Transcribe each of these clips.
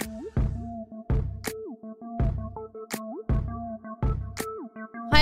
Ooh.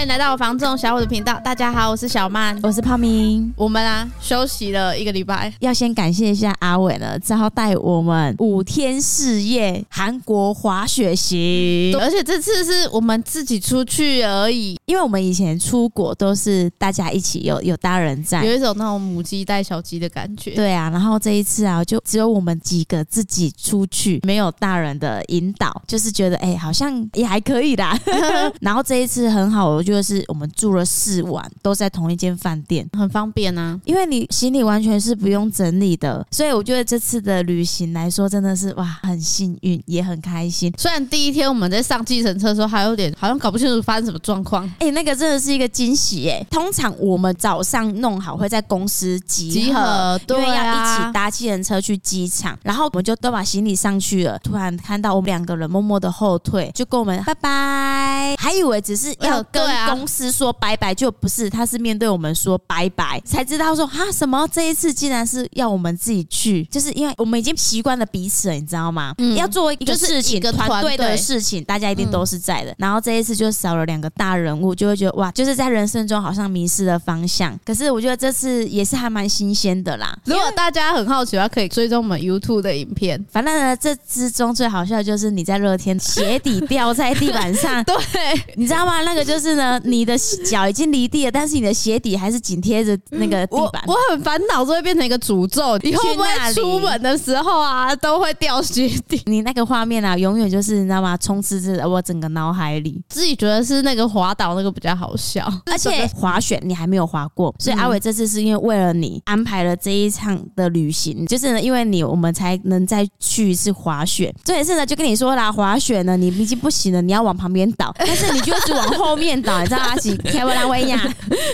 欢迎来到房仲小五的频道。大家好，我是小曼，我是泡明。我们啊，休息了一个礼拜，要先感谢一下阿伟呢，招待我们五天四夜韩国滑雪行。而且这次是我们自己出去而已，因为我们以前出国都是大家一起有，有有大人在，有一种那种母鸡带小鸡的感觉。对啊，然后这一次啊，就只有我们几个自己出去，没有大人的引导，就是觉得哎、欸，好像也还可以啦。然后这一次很好，我觉得。就是我们住了四晚，都在同一间饭店，很方便啊。因为你行李完全是不用整理的，所以我觉得这次的旅行来说，真的是哇，很幸运，也很开心。虽然第一天我们在上计程车的时候，还有点好像搞不清楚发生什么状况。哎、欸，那个真的是一个惊喜耶！通常我们早上弄好会在公司集合，集合对啊、因为要一起搭计程车去机场，然后我们就都把行李上去了。突然看到我们两个人默默的后退，就跟我们拜拜，还以为只是要跟、呃。公司说拜拜，就不是，他是面对我们说拜拜，才知道说哈什么这一次竟然是要我们自己去，就是因为我们已经习惯了彼此了，你知道吗？嗯，要做一个事情，团队的事情，大家一定都是在的。嗯、然后这一次就少了两个大人物，就会觉得哇，就是在人生中好像迷失了方向。可是我觉得这次也是还蛮新鲜的啦。如果大家很好奇的话，可以追踪我们 YouTube 的影片。反正呢，这之中最好笑的就是你在热天鞋底掉在地板上，对，你知道吗？那个就是呢。你的脚已经离地了，但是你的鞋底还是紧贴着那个地板。我，我很烦恼，就会变成一个诅咒。以后不会出门的时候啊，都会掉鞋底？你那个画面啊，永远就是你知道吗？充斥着我整个脑海里。自己觉得是那个滑倒那个比较好笑，而且滑雪你还没有滑过，所以阿伟这次是因为为了你安排了这一场的旅行，就是呢，因为你我们才能再去一次滑雪。这也是呢，就跟你说啦，滑雪呢，你已经不行了，你要往旁边倒，但是你就一直往后面倒，你知道。阿吉开不拉威亚，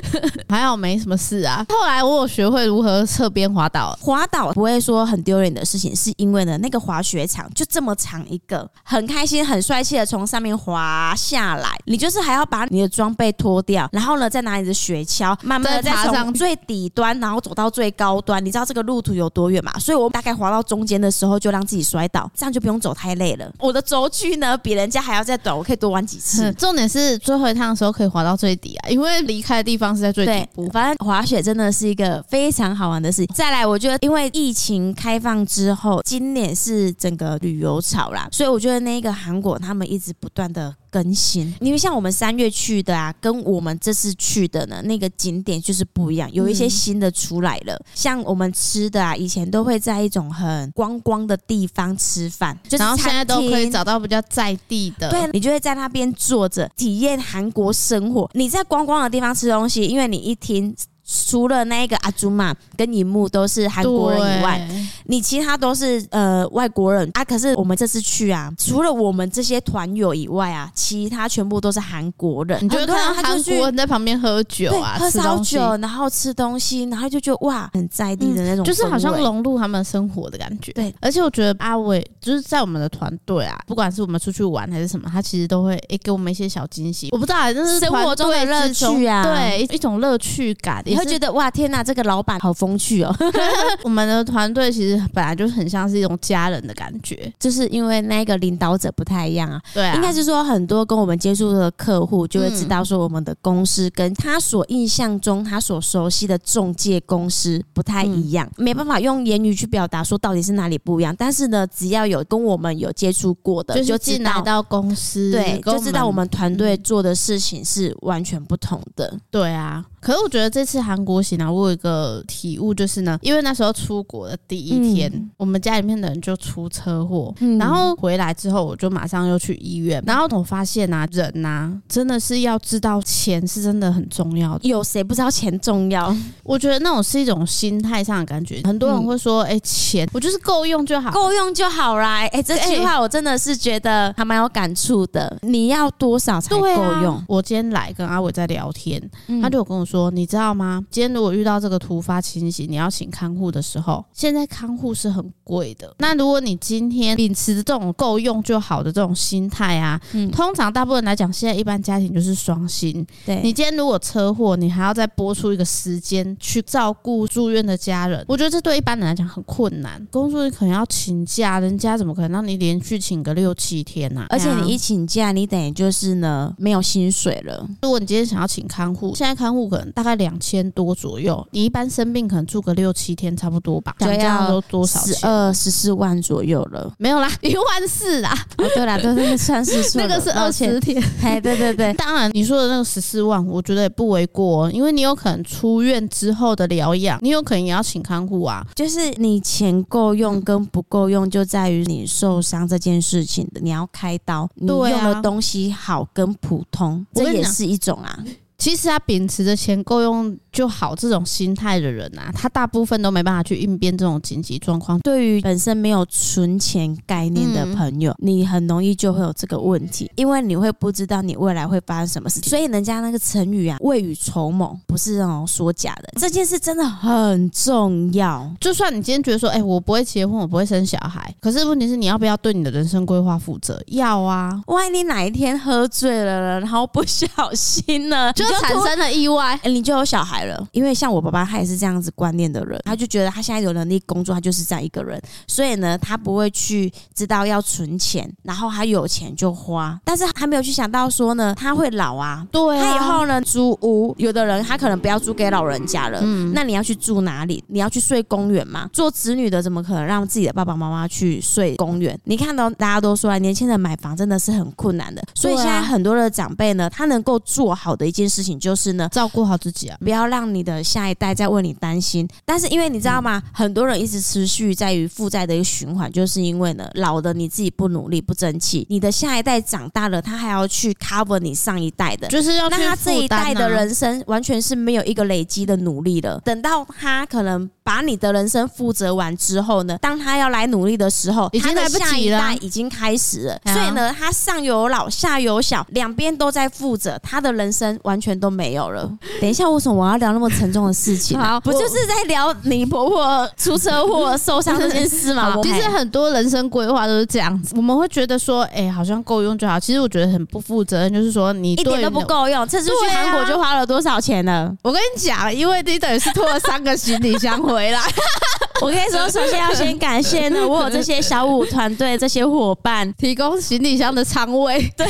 还好没什么事啊。后来我有学会如何侧边滑倒，滑倒不会说很丢脸的事情，是因为呢，那个滑雪场就这么长一个，很开心、很帅气的从上面滑下来。你就是还要把你的装备脱掉，然后呢，再拿你的雪橇，慢慢的再从最底端，然后走到最高端。你知道这个路途有多远嘛？所以我大概滑到中间的时候，就让自己摔倒，这样就不用走太累了。我的轴距呢，比人家还要再短，我可以多玩几次。重点是最后一趟的时候可以。滑到最底啊，因为离开的地方是在最底部。反正滑雪真的是一个非常好玩的事情。再来，我觉得因为疫情开放之后，今年是整个旅游潮啦，所以我觉得那个韩国他们一直不断的更新。因为像我们三月去的啊，跟我们这次去的呢，那个景点就是不一样，有一些新的出来了。像我们吃的啊，以前都会在一种很观光的地方吃饭，就是然后现在都可以找到比较在地的，对，你就会在那边坐着体验韩国生活。你在观光的地方吃东西，因为你一听。除了那个阿祖玛跟银幕都是韩国人以外，你其他都是呃外国人啊。可是我们这次去啊，除了我们这些团友以外啊，其他全部都是韩国人。你就看到韩国人在旁边喝酒啊，喝烧酒，然后吃东西，然后就觉得哇，很在地的那种，就是好像融入他们生活的感觉。对，而且我觉得阿伟就是在我们的团队啊，不管是我们出去玩还是什么，他其实都会诶给我们一些小惊喜。我不知道，就是生活中的乐趣啊，对，一种乐趣感。你会觉得哇，天哪，这个老板好风趣哦！我们的团队其实本来就很像是一种家人的感觉，就是因为那个领导者不太一样啊。对啊，应该是说很多跟我们接触的客户就会知道说，我们的公司跟他所印象中他所熟悉的中介公司不太一样，没办法用言语去表达说到底是哪里不一样。但是呢，只要有跟我们有接触过的，就进来到公司，对，就知道我们团队做的事情是完全不同的。对啊。可是我觉得这次韩国行啊，我有一个体悟，就是呢，因为那时候出国的第一天，嗯、我们家里面的人就出车祸，嗯、然后回来之后，我就马上又去医院，然后我发现啊，人呐、啊，真的是要知道钱是真的很重要的。有谁不知道钱重要？我觉得那种是一种心态上的感觉。很多人会说，哎、欸，钱我就是够用就好，够用就好啦。哎、欸，这句话我真的是觉得还蛮有感触的。你要多少才够用、啊？我今天来跟阿伟在聊天，他就有跟我说，你知道吗？啊，今天如果遇到这个突发情形，你要请看护的时候，现在看护是很贵的。那如果你今天秉持这种够用就好的这种心态啊，嗯，通常大部分来讲，现在一般家庭就是双薪。对，你今天如果车祸，你还要再拨出一个时间去照顾住院的家人，我觉得这对一般人来讲很困难。工作可能要请假，人家怎么可能让你连续请个六七天呢？啊？而且你一请假，你等于就是呢没有薪水了。如果你今天想要请看护，现在看护可能大概两千多左右，你一般生病可能住个六七天差不多吧？这样都多少钱？十二十四万左右了，没有啦，一万四啦。哦，对啦，对对，算是那个是二十天。哎，对对对，当然你说的那个十四万，我觉得也不为过，因为你有可能出院之后的疗养，你有可能也要请看护啊。就是你钱够用跟不够用，就在于你受伤这件事情的，你要开刀，你用的东西好跟普通，这也是一种啊。其实他秉持着钱够用就好这种心态的人啊，他大部分都没办法去应变这种紧急状况。对于本身没有存钱概念的朋友，嗯、你很容易就会有这个问题，因为你会不知道你未来会发生什么事情。所以人家那个成语啊，未雨绸缪，不是那种说假的。这件事真的很重要。就算你今天觉得说，哎、欸，我不会结婚，我不会生小孩，可是问题是你要不要对你的人生规划负责？要啊。万一你哪一天喝醉了，然后不小心呢，就。就产生了意外，欸，你就有小孩了。因为像我爸爸，他也是这样子观念的人，他就觉得他现在有能力工作，他就是这样一个人，所以呢，他不会去知道要存钱，然后他有钱就花，但是他没有去想到说呢，他会老啊，对啊，他以后呢租屋，有的人他可能不要租给老人家了，嗯，那你要去住哪里？你要去睡公园吗？做子女的怎么可能让自己的爸爸妈妈去睡公园？你看到大家都说啊，年轻人买房真的是很困难的，所以现在很多的长辈呢，他能够做好的一件事情就是。是呢，照顾好自己啊，不要让你的下一代在为你担心。但是因为你知道吗？嗯、很多人一直持续在于负债的一个循环，就是因为呢，老的你自己不努力不争气，你的下一代长大了，他还要去 cover 你上一代的，就是要、啊、那他这一代的人生完全是没有一个累积的努力了。等到他可能把你的人生负责完之后呢，当他要来努力的时候，已经来不及了，已经开始了。所以呢，他上有老下有小，两边都在负责，他的人生完全都没。有了。等一下，为什么我要聊那么沉重的事情？好，不就是在聊你婆婆出车祸受伤这件事吗？其实很多人生规划都是这样子。我们会觉得说，哎、欸，好像够用就好。其实我觉得很不负责任，就是说你一点都不够用。这次去韩国就花了多少钱呢？啊、我跟你讲，因为你等于是拖了三个行李箱回来。我跟你说，首先要先感谢呢，我有这些小五团队这些伙伴提供行李箱的仓位。对。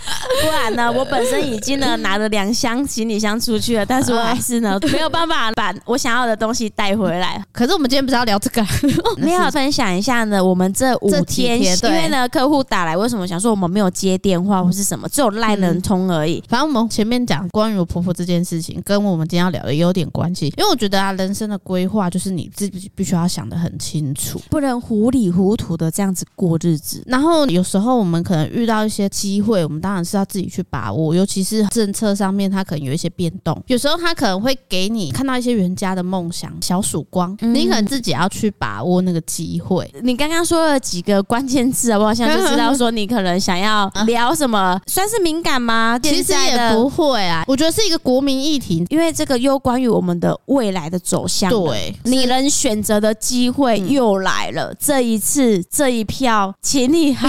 不然呢，我本身已经呢拿着两箱行李箱出去了，但是我还是呢 没有办法把我想要的东西带回来。可是我们今天不是要聊这个，没有分享一下呢？我们这五天，天因为呢客户打来，为什么想说我们没有接电话或是什么，只有赖人通而已。嗯、反正我们前面讲关于我婆婆这件事情，跟我们今天要聊的也有点关系。因为我觉得啊，人生的规划就是你自己必须要想的很清楚，不能糊里糊涂的这样子过日子。然后有时候我们可能遇到一些机会，我们当然是要自己去把握，尤其是政策上面，它可能有一些变动。有时候它可能会给你看到一些人家的梦想小曙光，嗯、你可能自己要去把握那个机会。你刚刚说了几个关键字，我好像就知道说你可能想要聊什么，啊、算是敏感吗？其实也不会啊，我觉得是一个国民议题，因为这个又关于我们的未来的走向。对，你能选择的机会又来了，嗯、这一次这一票，请你好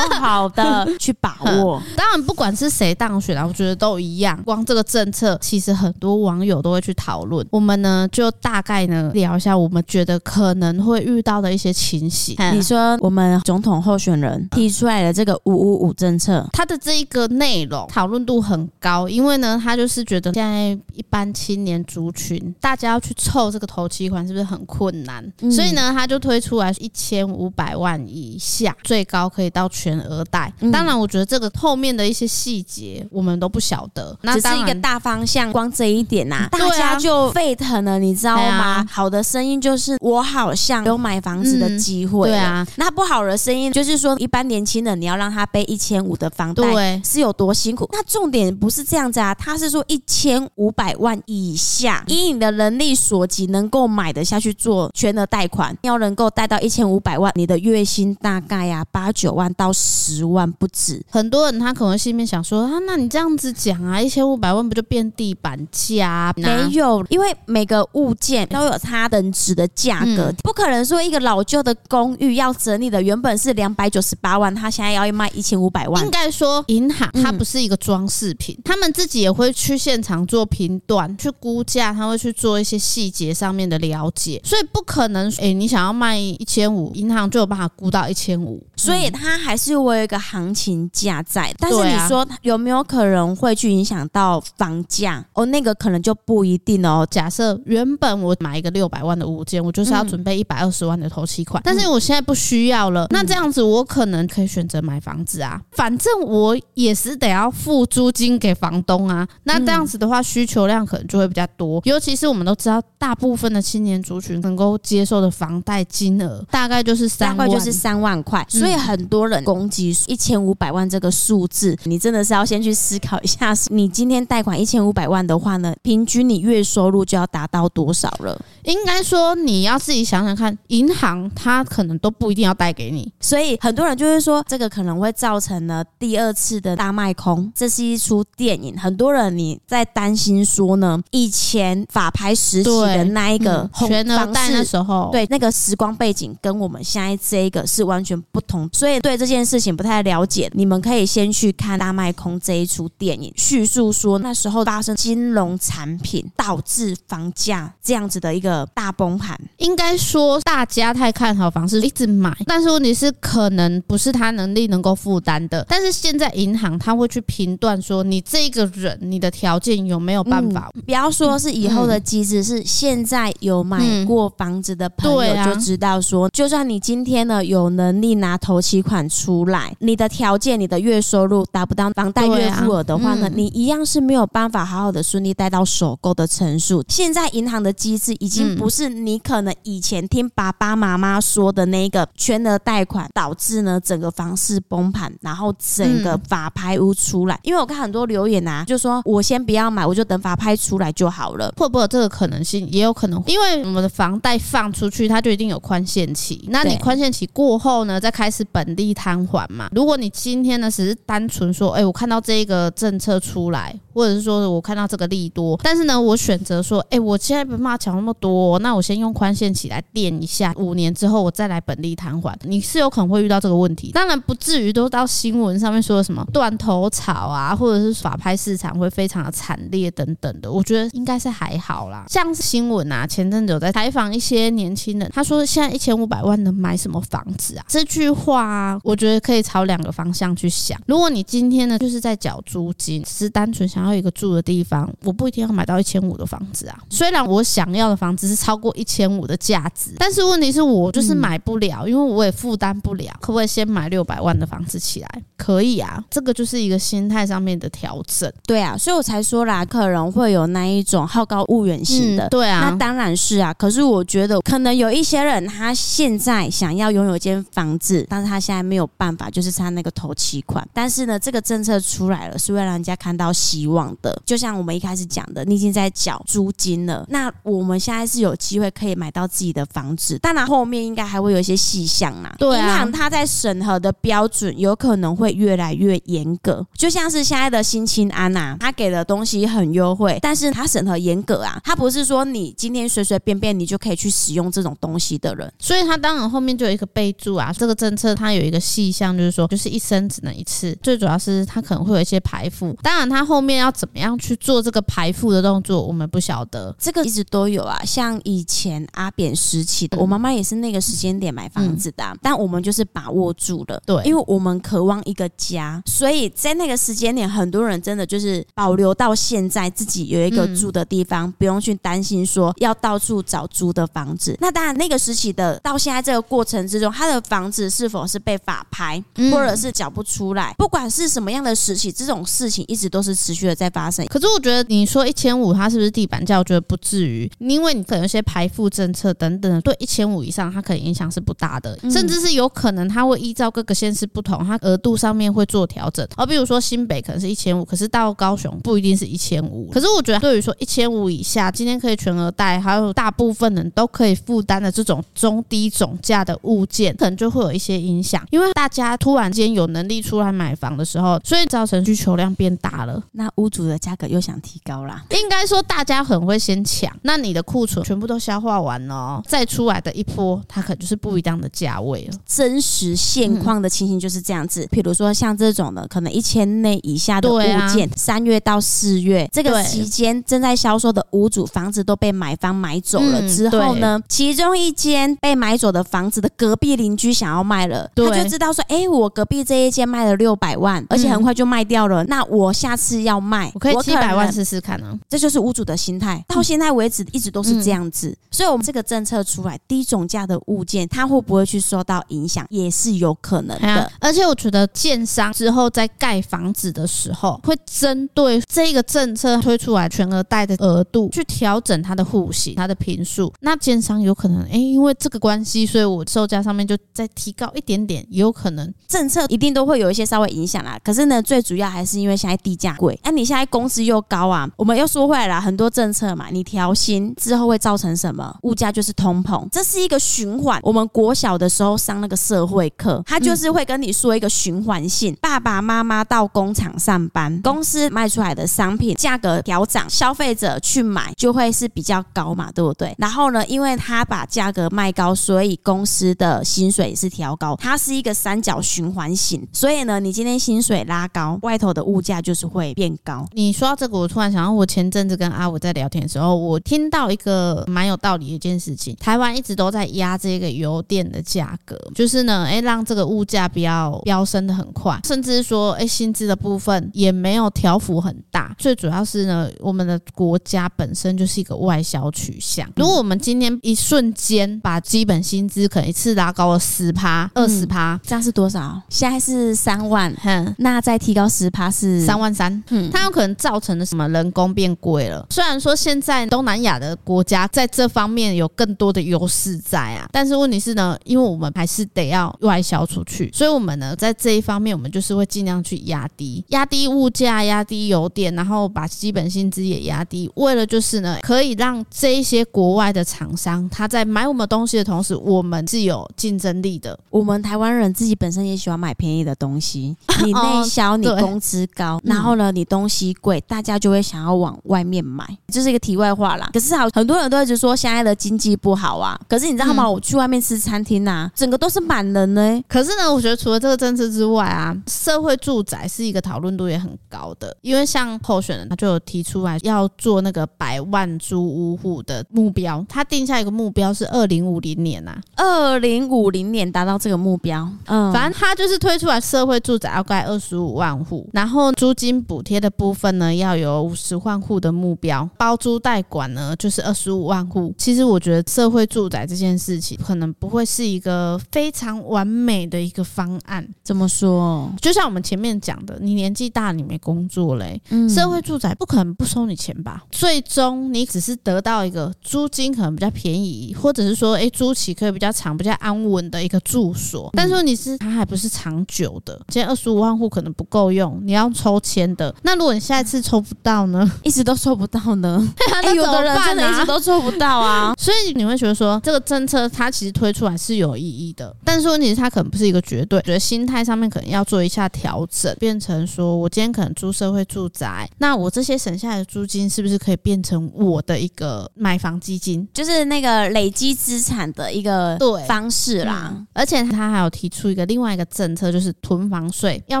好的 去把握。当然，不管是谁当选啊，我觉得都一样。光这个政策，其实很多网友都会去讨论。我们呢，就大概呢聊一下，我们觉得可能会遇到的一些情形。你说，我们总统候选人提出来的这个“五五五”政策，它的这一个内容讨论度很高，因为呢，他就是觉得现在一般青年族群，大家要去凑这个头期款，是不是很困难？嗯、所以呢，他就推出来一千五百万以下，最高可以到全额贷。嗯、当然，我觉得这个后面的一些细节我们都不晓得，那只是一个大方向。光这一点呐、啊，大家就沸腾了，你知道吗？啊、好的声音就是我好像有买房子的机会、嗯，对啊。那不好的声音就是说，一般年轻人你要让他背一千五的房贷，是有多辛苦？那重点不是这样子啊，他是说一千五百万以下，以你的能力所及能够买得下去做全额贷款，要能够贷到一千五百万，你的月薪大概呀、啊、八九万到十万不止。很多人他可能心里面想说啊，那你这样子讲啊，一千五百万不就变地板价？没有，因为每个物件都有它等值的价格，嗯、不可能说一个老旧的公寓要整理的原本是两百九十八万，他现在要卖一千五百万。应该说，银行它不是一个装饰品，嗯、他们自己也会去现场做评断、去估价，他会去做一些细节上面的了解，所以不可能诶、欸，你想要卖一千五，银行就有办法估到一千五，所以它还是会有一个行情价在。但是你说有没有可能会去影响到房价？哦，那个可能就不一定哦。假设原本我买一个六百万的物件，我就是要准备一百二十万的头期款，嗯、但是我现在不需要了，那这样子我可能可以选择买房子啊，反正我也是得要付租金给房东啊。那这样子的话，需求量可能就会比较多，尤其是我们都知道，大部分的青年族群能够接受的房贷金额大概就是三万，就是三万块，所以很多人攻击一千五百万这个数字，你真的是要先去思考一下，你今天贷款一千五百万的话呢，平均你月收入就要达到多少了？应该说你要自己想想看，银行它可能都不一定要贷给你，所以很多人就会说，这个可能会造成了第二次的大卖空。这是一出电影，很多人你在担心说呢，以前法拍时期的那一个全额贷的时候，对那个时光背景跟我们现在这一个是完全不同，所以对这件事情不太了解，你们可以先去看大卖空这一出电影，叙述说那时候发生金融产品导致房价这样子的一个大崩盘。应该说大家太看好房市，一直买，但是问题是可能不是他能力能够负担的。但是现在银行他会去评断说你这个人你的条件有没有办法？嗯、不要说是以后的机制，是现在有买过房子的朋友就知道说，就算你今天呢有能力拿头期款出来，你的条件你的月收入达不到房贷月付额的话呢，你一样是没有办法好好的顺利贷到首购的成数。现在银行的机制已经不是你可能以前听爸爸妈妈说的那个全额贷款导致呢整个房市崩盘，然后整个法拍屋出来。因为我看很多留言啊，就说我先不要买，我就等法拍出来就好了。会不会有这个可能性？也有可能，因为我们的房贷放出去，它就一定有宽限期。那你宽限期过后呢，再开始本利摊还嘛。如果你今天呢只是单纯说，哎，我看到这个政策出来，或者是说我看到这个利多，但是呢，我选择说，哎，我现在没办法缴那么多，那我先用宽限期来垫一下，五年之后我再来本利摊还。你是有可能会遇到这个问题，当然不至于都到新闻上面说什么断头草啊，或者是法拍市场会非常的惨烈等等的。我觉得应该是还好啦。像是新闻啊，前阵子有在采访一些年轻人，他说现在一千五百万能买什么房子啊？这句话啊，我觉得可以朝两个方向去想。如果你今天呢就是在缴租金，只是单纯想要一个住的地方，我不一定要买到一千五的房子啊。虽然我想要的房子是超过一千五的价值，但是问题是我就是买不了，因为我也负担不了。可不可以先买六百万的房子起来？可以啊，这个就是一个心态上面的调整。对啊，所以我才说啦，可能会有那一种好高骛远型的。嗯、对啊，那当然是啊。可是我觉得可能有一些人，他现在想要拥有一间房子，但是他现在没有办法，就是他那个头期款。但是呢，这个政策出来了，是为了让人家看到希望的。就像我们一开始讲的，你已经在缴租金了，那我们现在是有机会可以买到自己的房子。当然后面应该还会有一些细项嘛。对啊，银行它在审核的标准有可能会越来越严格。就像是现在的新青安呐，他给的东西很优惠，但是他审核严格啊，他不是说你今天随随便便你就可以去使用这种东西的人。所以他当然后面就有一个备注啊，这个政策它有一个细项，就是说就是一生只能一次。最主要是它可能会有一些排富，当然他后面要怎么样去做这个排富的动作，我们不晓得。这个一直都有啊，像以前阿扁时期的，我妈妈也是那个时间点买房子的，啊，但我们就是把握住了，对，因为我们渴望一个家，所以在那个时间点，很多人真的就是保留到现在自己有一个住的地方，不用去担心说要到处找租的房子。那当然，那个时期的到现在这个过程之中，他的房子是否是被法拍，或者是缴不出来，不管是什么样的时期，这种事情一直都是持续的在发生。可是我觉得你说一千五，它是不是地板价？我觉得不至于，因为你可能有些排付政策等等，对一千五以上，它可能影响是不大的，甚至是有可能它会依照各个县市不同，它额度上面会做调整。而比如说新北可能是一千五，可是到高雄不一定是一千五。可是我觉得，对于说一千五以下，今天可以全额贷，还有大部分人都可以负担的这种中低总价的物件，可能就会有一些影响。因为大家突然间有能力出来买房的时候，所以造成需求量变大了。那屋主的价格又想提高啦。应该说大家很会先抢，那你的库存全部都消化完了，再出来的一波，它可能就是不一样的价位了。真实现况的情形就是这样子。比如说像这种的，可能一千内以下的物件，三月到四月这个期间正在销售的屋主房子都被买方买走了之后呢，其中一间被买走的房子的隔壁邻居想要卖了，他就知道说，哎，我隔壁这一间卖了六百万，而且很快就卖掉了，那我下次要卖，我可以七百万试试看呢。这就是屋主的心态，到现在为止一直都是这样子。所以，我们这个政策出来，低总价的物件，它会不会去受到影响，也是有可能的。而且，我觉得建商之后在盖房子的时候，会针对这个政策推出来全额贷的额度去调整它的户型、它的平数。那建商有可能，哎，因为这个关系，所以我售价上面就再提高一点点，也有可能。政策一定都会有一些稍微影响啦。可是呢，最主要还是因为现在地价贵，那，你现在工资又高啊。我们又说回来了，很多政策嘛，你调薪之后会造成什么？物价就是通膨，这是一个循环。我们国小的时候上那个社会课，他就是会跟你说一个循环性。爸爸妈妈到工厂上班，公司卖出来的商品价格调涨，消费者去买就会是比较高嘛，对不对？然后呢，因为他把价格卖高，所以公司的薪水也是调高，它是一个三角循环型。所以呢，你今天薪水拉高，外头的物价就是会变高。你说到这个，我突然想到，我前阵子跟阿五在聊天的时候，我听到一个蛮有道理的一件事情：台湾一直都在压这个油电的价格，就是呢，哎，让这个物价不要飙升的很快，甚至说，哎，薪资的部分也没有调幅很大。最主要是呢，我们的国家本身就是一个外销取向。如果我们今天一瞬间把基本薪资可能一次拉高了十趴、二十趴，这样是多少？现在是三万，哼，那再提高十趴是三万三，嗯，它有可能造成的什么人工变贵了。虽然说现在东南亚的国家在这方面有更多的优势在啊，但是问题是呢，因为我们还是得要外销出去，所以我们呢在这一方面，我们就是会尽量去压低、压低物价、压低油电，然后把基本薪资也压低，为了就是呢，可以让这一些国外的厂商他在买我们东西的同时，我们是有竞争力的。我们台湾人自己本身也喜欢买便宜的东西，你内销，你工资高，然后呢，你东西贵，大家就会想要往外面买。这是一个题外话啦。可是好，很多人都一直说现在的经济不好啊。可是你知道吗？我去外面吃餐厅啊，整个都是满人呢。可是呢，我觉得除了这个政策之外啊，社会住宅是一个讨论度也很高的。因为像候选人他就有提出来要做那个百万租屋户的目标，他定下一个目标是二零五零年呐，二零五零年达到这个目标。嗯，反正他就是推出来社会住宅要盖二十五万户，然后租金补贴的部分呢要有五十万户的目标。包租代管呢，就是二十五万户。其实我觉得社会住宅这件事情，可能不会是一个非常完美的一个方案。怎么说？就像我们前面讲的，你年纪大，你没工作嘞，嗯，社会住宅不可能不收你钱吧？最终你只是得到一个租金可能比较便宜，或者是说，哎，租期可以比较长、比较安稳的一个住所。但是你是它还不是长久的。今天二十五万户可能不够用，你要抽签的。那如果你下一次抽不到呢？一直都抽不到呢？哎，有的人真的一直都抽不到啊，所以你会觉得说这个政策它其实推出来是有意义的，但是问题是它可能不是一个绝对，觉得心态上面可能要做一下调整，变成说我今天可能租社会住宅，那我这些省下来的租金是不是可以变成我的一个买房基金，就是那个累积资产的一个对方式啦。嗯，而且他还有提出一个另外一个政策，就是囤房税要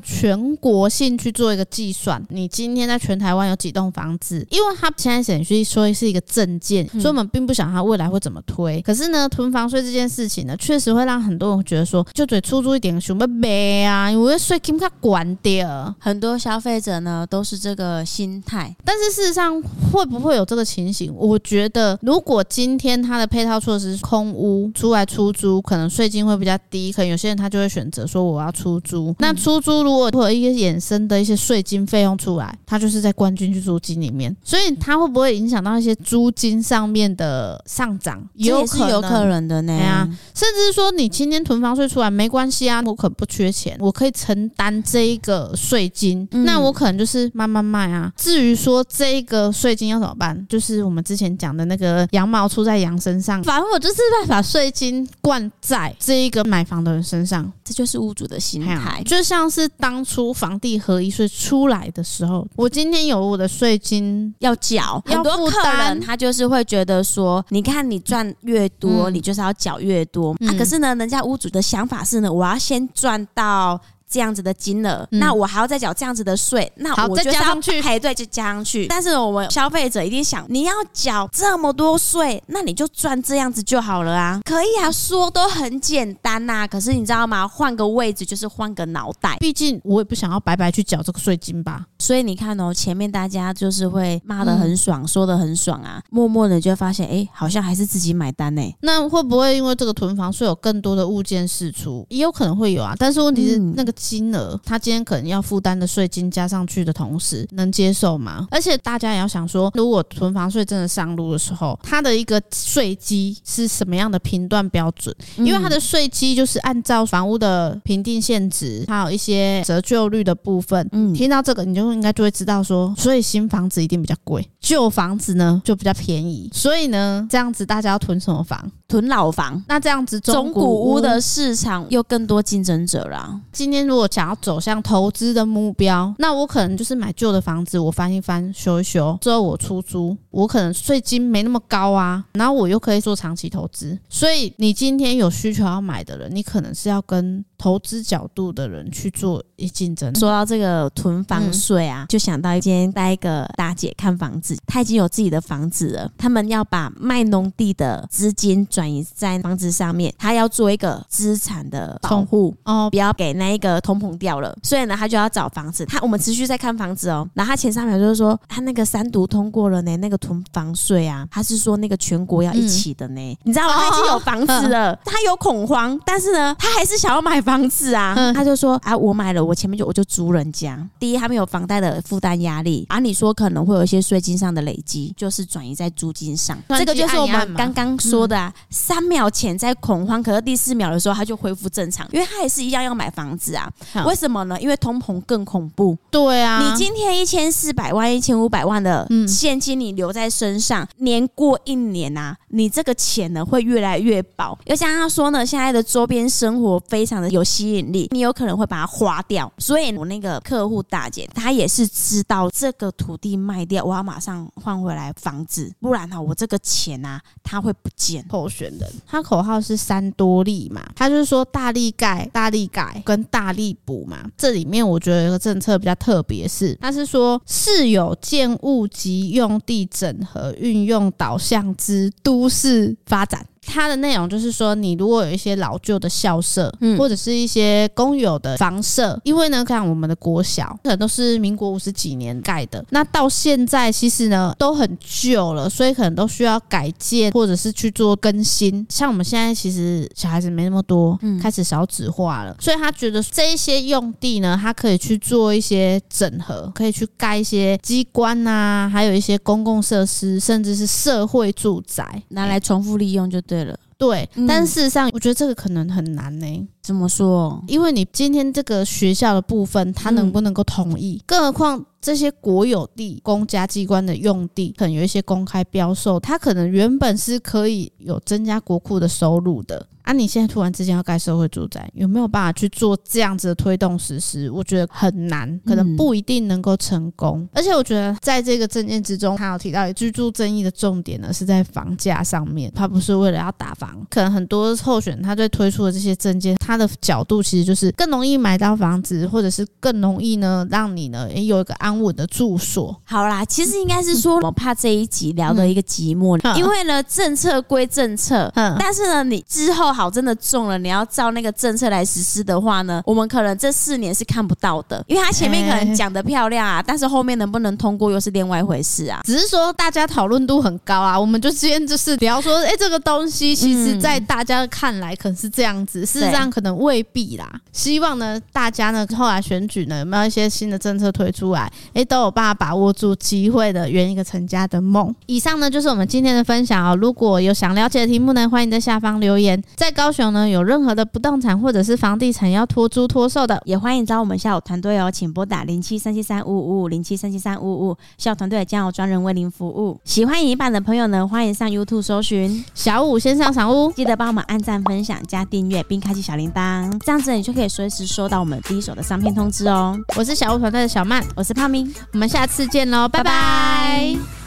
全国性去做一个计算，你今天在全台湾有几栋房子，因为它现在。显示说是一个证件，所以我们并不想它未来会怎么推。可是呢，囤房税这件事情呢，确实会让很多人觉得说，就得出租一点什么呗啊，因为税金它管掉。很多消费者呢都是这个心态。但是事实上，会不会有这个情形？我觉得，如果今天它的配套措施是空屋出来出租，可能税金会比较低，可能有些人他就会选择说我要出租。那出租如果会有一些衍生的一些税金费用出来，它就是在冠军去租金里面，所以它会不会？影响到一些租金上面的上涨，也是有可能的呢。啊，甚至是说你今天囤房税出来没关系啊，我可不缺钱，我可以承担这一个税金，嗯，那我可能就是慢慢卖啊。至于说这一个税金要怎么办，就是我们之前讲的那个羊毛出在羊身上，反正我就是在把税金灌在这一个买房的人身上，这就是屋主的心态，就像是当当初房地合一税出来的时候，我今天有我的税金要缴，很多客人他就是会觉得说，你看你赚越多，嗯、你就是要缴越多、嗯、啊。可是呢，人家屋主的想法是呢，我要先赚到。这样子的金额，嗯、那我还要再缴这样子的税，那我就要排队就加上去。但是我们消费者一定想，你要缴这么多税，那你就赚这样子就好了啊，可以啊，说都很简单呐、啊。可是你知道吗？换个位置就是换个脑袋，毕竟我也不想要白白去缴这个税金吧。所以你看哦，前面大家就是会骂得很爽，嗯、说得很爽啊，默默的就会发现，哎，好像还是自己买单呢。那会不会因为这个囤房税有更多的物件释出？也有可能会有啊。但是问题是那个。金额，他今天可能要负担的税金加上去的同时，能接受吗？而且大家也要想说，如果囤房税真的上路的时候，它的一个税基是什么样的评断标准？因为它的税基就是按照房屋的评定限值，还有一些折旧率的部分。嗯，听到这个，你就应该就会知道说，所以新房子一定比较贵，旧房子呢就比较便宜。所以呢，这样子大家要囤什么房？囤老房。那这样子中古屋的市场又更多竞争者了。今天。如果想要走向投资的目标，那我可能就是买旧的房子，我翻一翻，修一修，之后我出租，我可能税金没那么高啊，然后我又可以做长期投资。所以你今天有需求要买的人，你可能是要跟投资角度的人去做一竞争。说到这个囤房税啊，嗯、就想到今天带一个大姐看房子，她已经有自己的房子了，他们要把卖农地的资金转移在房子上面，她要做一个资产的保护哦，不要给那一个。通膨掉了，所以呢，他就要找房子。他我们持续在看房子哦。然后他前三秒就是说，他那个三读通过了呢，那个囤房税啊，他是说那个全国要一起的呢。嗯、你知道吗？他已经有房子了，哦、他有恐慌，但是呢，他还是想要买房子啊。嗯、他就说啊，我买了，我前面就我就租人家。第一，他没有房贷的负担压力，而、啊、你说可能会有一些税金上的累积，就是转移在租金上。这个就是我们刚刚说的啊。嗯、三秒前在恐慌，可是第四秒的时候他就恢复正常，因为他也是一样要买房子啊。为什么呢？因为通膨更恐怖。对啊，你今天一千四百万、一千五百万的现金你留在身上，嗯、年过一年啊，你这个钱呢会越来越薄。又像他说呢，现在的周边生活非常的有吸引力，你有可能会把它花掉。所以我那个客户大姐，她也是知道这个土地卖掉，我要马上换回来房子，不然呢，我这个钱啊，它会不见。候选人，他口号是三多利嘛，他就是说大力盖、大力改跟大力。补嘛，这里面我觉得一个政策比较特别，是他是说市有建物及用地整合运用导向之都市发展。它的内容就是说，你如果有一些老旧的校舍，嗯，或者是一些公有的房舍，因为呢，像我们的国小可能都是民国五十几年盖的，那到现在其实呢都很旧了，所以可能都需要改建或者是去做更新。像我们现在其实小孩子没那么多，嗯，开始少子化了，所以他觉得这一些用地呢，他可以去做一些整合，可以去盖一些机关啊，还有一些公共设施，甚至是社会住宅，拿来重复利用就对。对了，对，但事实上，我觉得这个可能很难呢、欸。怎么说？因为你今天这个学校的部分，他能不能够同意？更何况这些国有地、公家机关的用地，可能有一些公开标售，它可能原本是可以有增加国库的收入的。啊，你现在突然之间要盖社会住宅，有没有办法去做这样子的推动实施？我觉得很难，可能不一定能够成功。而且我觉得在这个证件之中，他有提到居住争议的重点呢，是在房价上面。他不是为了要打房，可能很多候选他对推出的这些证件，他的角度其实就是更容易买到房子，或者是更容易呢让你呢也有一个安稳的住所。好啦，其实应该是说，我怕这一集聊的一个寂寞，因为呢政策归政策，但是呢你之后。好，真的中了，你要照那个政策来实施的话呢，我们可能这四年是看不到的，因为他前面可能讲的漂亮啊，但是后面能不能通过又是另外一回事啊。只是说大家讨论度很高啊，我们就今天就是比方说，哎，这个东西其实在大家看来可能是这样子，事实上可能未必啦。希望呢，大家呢后来选举呢有没有一些新的政策推出来，哎，都有办法把握住机会的，圆一个成家的梦。以上呢就是我们今天的分享哦。如果有想了解的题目呢，欢迎在下方留言。在高雄呢，有任何的不动产或者是房地产要托租托售的，也欢迎找我们校友团队哦，请拨打零七三七三五五五零七三七三五五，校友团队将有专人为您服务。喜欢影版的朋友呢，欢迎上 YouTube 搜寻小五先上赏屋，记得帮我们按赞、分享、加订阅，并开启小铃铛当，这样子你就可以随时收到我们第一手的商品通知哦。我是小五团队的小曼，我是胖咪，我们下次见喽，拜拜。